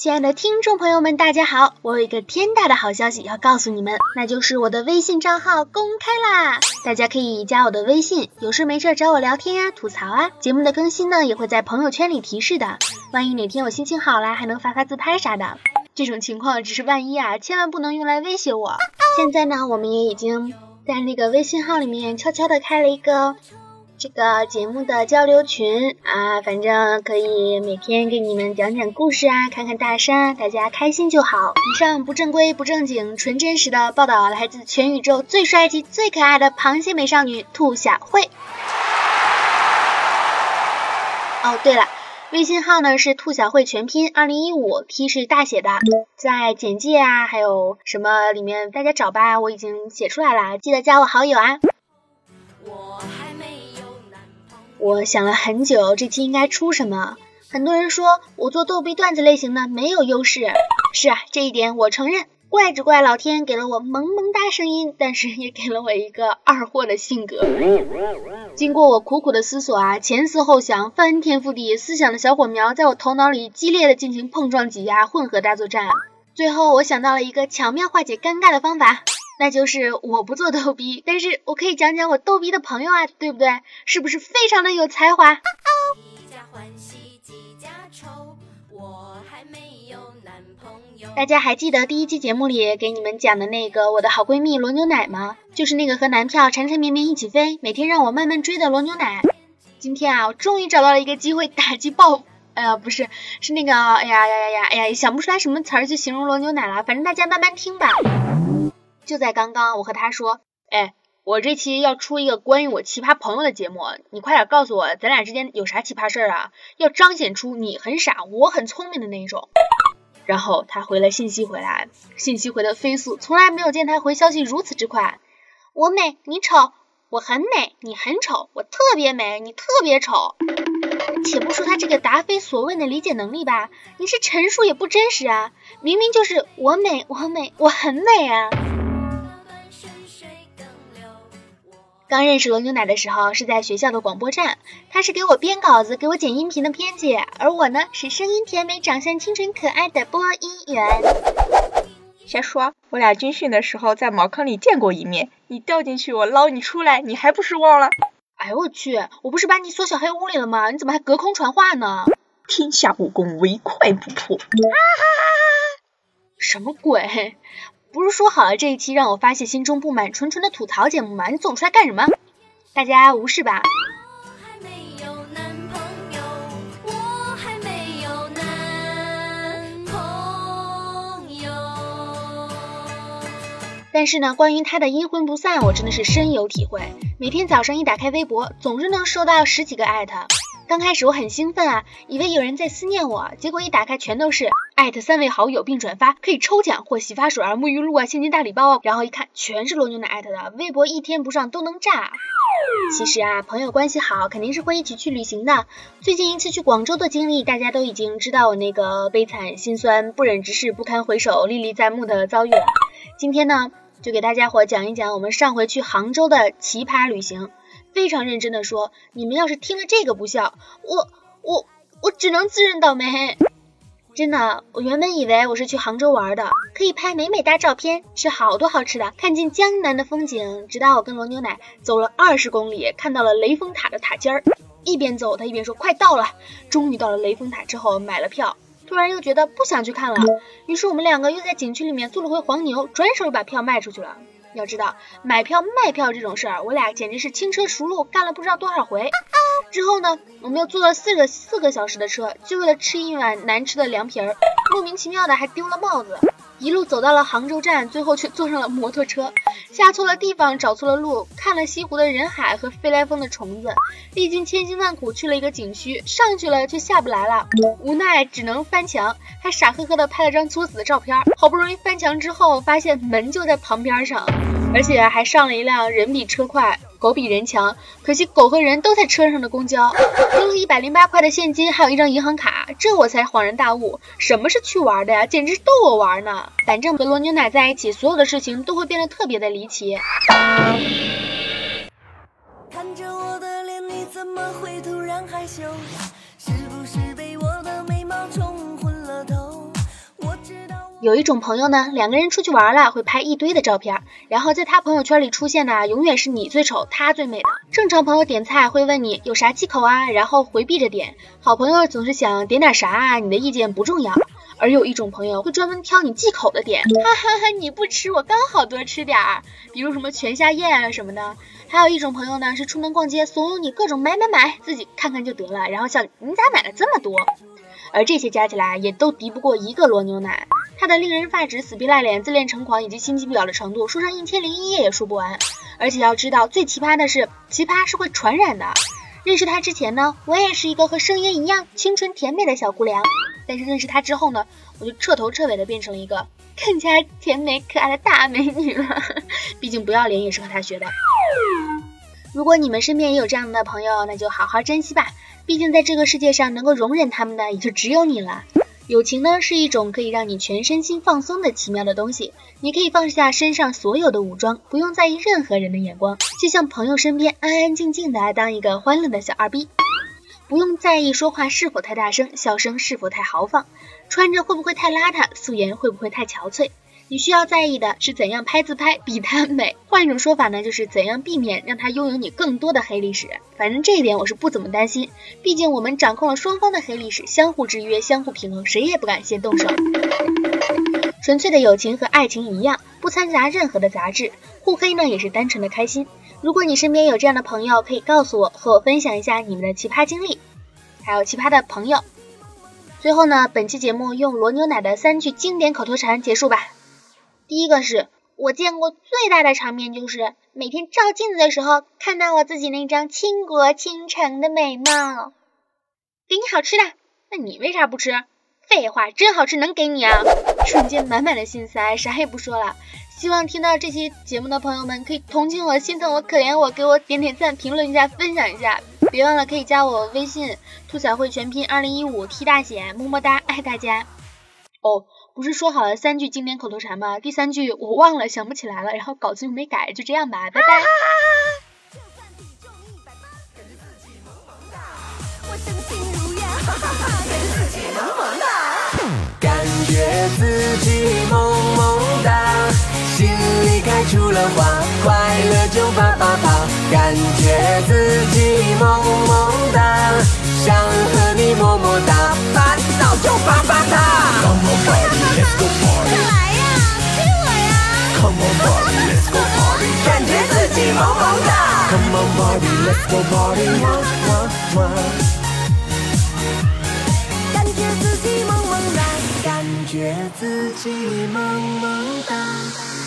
亲爱的听众朋友们，大家好！我有一个天大的好消息要告诉你们，那就是我的微信账号公开啦！大家可以加我的微信，有事没事找我聊天呀、吐槽啊。节目的更新呢，也会在朋友圈里提示的。万一哪天我心情好了，还能发发自拍啥的。这种情况只是万一啊，千万不能用来威胁我。现在呢，我们也已经在那个微信号里面悄悄的开了一个。这个节目的交流群啊，反正可以每天给你们讲讲故事啊，看看大山，大家开心就好。以上不正规、不正经、纯真实的报道来自全宇宙最帅气、最可爱的螃蟹美少女兔小慧。哦，对了，微信号呢是兔小慧全拼二零一五，T 是大写的，在简介啊还有什么里面大家找吧，我已经写出来了，记得加我好友啊。我想了很久，这期应该出什么？很多人说我做逗逼段子类型的没有优势，是啊，这一点我承认。怪只怪老天给了我萌萌哒声音，但是也给了我一个二货的性格。经过我苦苦的思索啊，前思后想，翻天覆地，思想的小火苗在我头脑里激烈的进行碰撞、挤压、混合大作战。最后我想到了一个巧妙化解尴尬的方法。那就是我不做逗逼，但是我可以讲讲我逗逼的朋友啊，对不对？是不是非常的有才华？大家还记得第一期节目里给你们讲的那个我的好闺蜜罗牛奶吗？就是那个和男票缠缠绵绵一起飞，每天让我慢慢追的罗牛奶。今天啊，我终于找到了一个机会打击报复。哎呀，不是，是那个，哎呀呀呀呀，哎呀，想不出来什么词儿去形容罗牛奶了。反正大家慢慢听吧。就在刚刚，我和他说：“哎，我这期要出一个关于我奇葩朋友的节目，你快点告诉我，咱俩之间有啥奇葩事儿啊？要彰显出你很傻，我很聪明的那一种。”然后他回了信息回来，信息回的飞速，从来没有见他回消息如此之快。我美，你丑；我很美，你很丑；我特别美，你特别丑。且不说他这个答非所问的理解能力吧，你是陈述也不真实啊！明明就是我美，我美，我很美啊！刚认识罗牛奶的时候是在学校的广播站，他是给我编稿子、给我剪音频的编辑，而我呢是声音甜美、长相清纯可爱的播音员。瞎说，我俩军训的时候在茅坑里见过一面，你掉进去，我捞你出来，你还不是忘了？哎呦我去，我不是把你锁小黑屋里了吗？你怎么还隔空传话呢？天下武功，唯快不破啊。什么鬼？不是说好了这一期让我发泄心中不满，纯纯的吐槽节目吗？你总出来干什么？大家无视吧。但是呢，关于他的阴魂不散，我真的是深有体会。每天早上一打开微博，总是能收到十几个艾特。刚开始我很兴奋啊，以为有人在思念我，结果一打开全都是艾特三位好友并转发，可以抽奖或洗发水啊、沐浴露啊、现金大礼包。然后一看，全是罗牛奶艾特的，微博一天不上都能炸。其实啊，朋友关系好肯定是会一起去旅行的。最近一次去广州的经历，大家都已经知道我那个悲惨、心酸、不忍直视、不堪回首、历历在目的遭遇了。今天呢，就给大家伙讲一讲我们上回去杭州的奇葩旅行。非常认真的说，你们要是听了这个不笑，我我我只能自认倒霉。真的，我原本以为我是去杭州玩的，可以拍美美哒照片，吃好多好吃的，看尽江南的风景。直到我跟罗牛奶走了二十公里，看到了雷峰塔的塔尖儿，一边走他一边说快到了。终于到了雷峰塔之后，买了票，突然又觉得不想去看了，于是我们两个又在景区里面做了回黄牛，转手又把票卖出去了。要知道买票卖票这种事儿，我俩简直是轻车熟路，干了不知道多少回。之后呢，我们又坐了四个四个小时的车，就为了吃一碗难吃的凉皮儿，莫名其妙的还丢了帽子。一路走到了杭州站，最后却坐上了摩托车，下错了地方，找错了路，看了西湖的人海和飞来峰的虫子，历经千辛万苦去了一个景区，上去了却下不来了，无奈只能翻墙，还傻呵呵的拍了张作死的照片。好不容易翻墙之后，发现门就在旁边上，而且还上了一辆人比车快。狗比人强，可惜狗和人都在车上的公交，丢了一百零八块的现金，还有一张银行卡，这我才恍然大悟，什么是去玩的呀？简直是逗我玩呢！反正和罗牛奶在一起，所有的事情都会变得特别的离奇。看着我的脸，你怎么会突然害羞？有一种朋友呢，两个人出去玩了，会拍一堆的照片，然后在他朋友圈里出现的永远是你最丑，他最美的。正常朋友点菜会问你有啥忌口啊，然后回避着点。好朋友总是想点点啥啊，你的意见不重要。而有一种朋友会专门挑你忌口的点，哈哈哈，你不吃我刚好多吃点儿，比如什么全虾宴啊什么的。还有一种朋友呢，是出门逛街怂恿你各种买买买，自己看看就得了，然后笑你咋买了这么多？而这些加起来也都敌不过一个罗牛奶。他的令人发指、死皮赖脸、自恋成狂以及心机婊的程度，说上一千零一夜也说不完。而且要知道，最奇葩的是，奇葩是会传染的。认识他之前呢，我也是一个和声音一样清纯甜美的小姑娘。但是认识他之后呢，我就彻头彻尾的变成了一个更加甜美可爱的大美女了。毕竟不要脸也是和他学的。如果你们身边也有这样的朋友，那就好好珍惜吧。毕竟在这个世界上，能够容忍他们的也就只有你了。友情呢是一种可以让你全身心放松的奇妙的东西，你可以放下身上所有的武装，不用在意任何人的眼光，就像朋友身边安安静静的当一个欢乐的小二逼，不用在意说话是否太大声，笑声是否太豪放，穿着会不会太邋遢，素颜会不会太憔悴。你需要在意的是怎样拍自拍比他美，换一种说法呢，就是怎样避免让他拥有你更多的黑历史。反正这一点我是不怎么担心，毕竟我们掌控了双方的黑历史，相互制约，相互平衡，谁也不敢先动手。纯粹的友情和爱情一样，不掺杂任何的杂质，互黑呢也是单纯的开心。如果你身边有这样的朋友，可以告诉我，和我分享一下你们的奇葩经历，还有奇葩的朋友。最后呢，本期节目用罗牛奶的三句经典口头禅结束吧。第一个是我见过最大的场面，就是每天照镜子的时候，看到我自己那张倾国倾城的美貌。给你好吃的，那你为啥不吃？废话，真好吃能给你啊！瞬间满满的心塞，啥也不说了。希望听到这期节目的朋友们可以同情我、心疼我、可怜我，给我点点赞、评论一下、分享一下。别忘了可以加我微信兔小慧全拼二零一五 T 大写，么么哒，爱大家。哦。不是说好了三句经典口头禅吗？第三句我忘了，想不起来了，然后稿子又没改，就这样吧，拜拜。感觉自己萌萌哒，心里开出了花，快乐就啪啪啪。感觉自己萌萌哒，想和你么么哒，Let's go party one one one，感觉自己萌萌哒，感觉自己萌萌哒。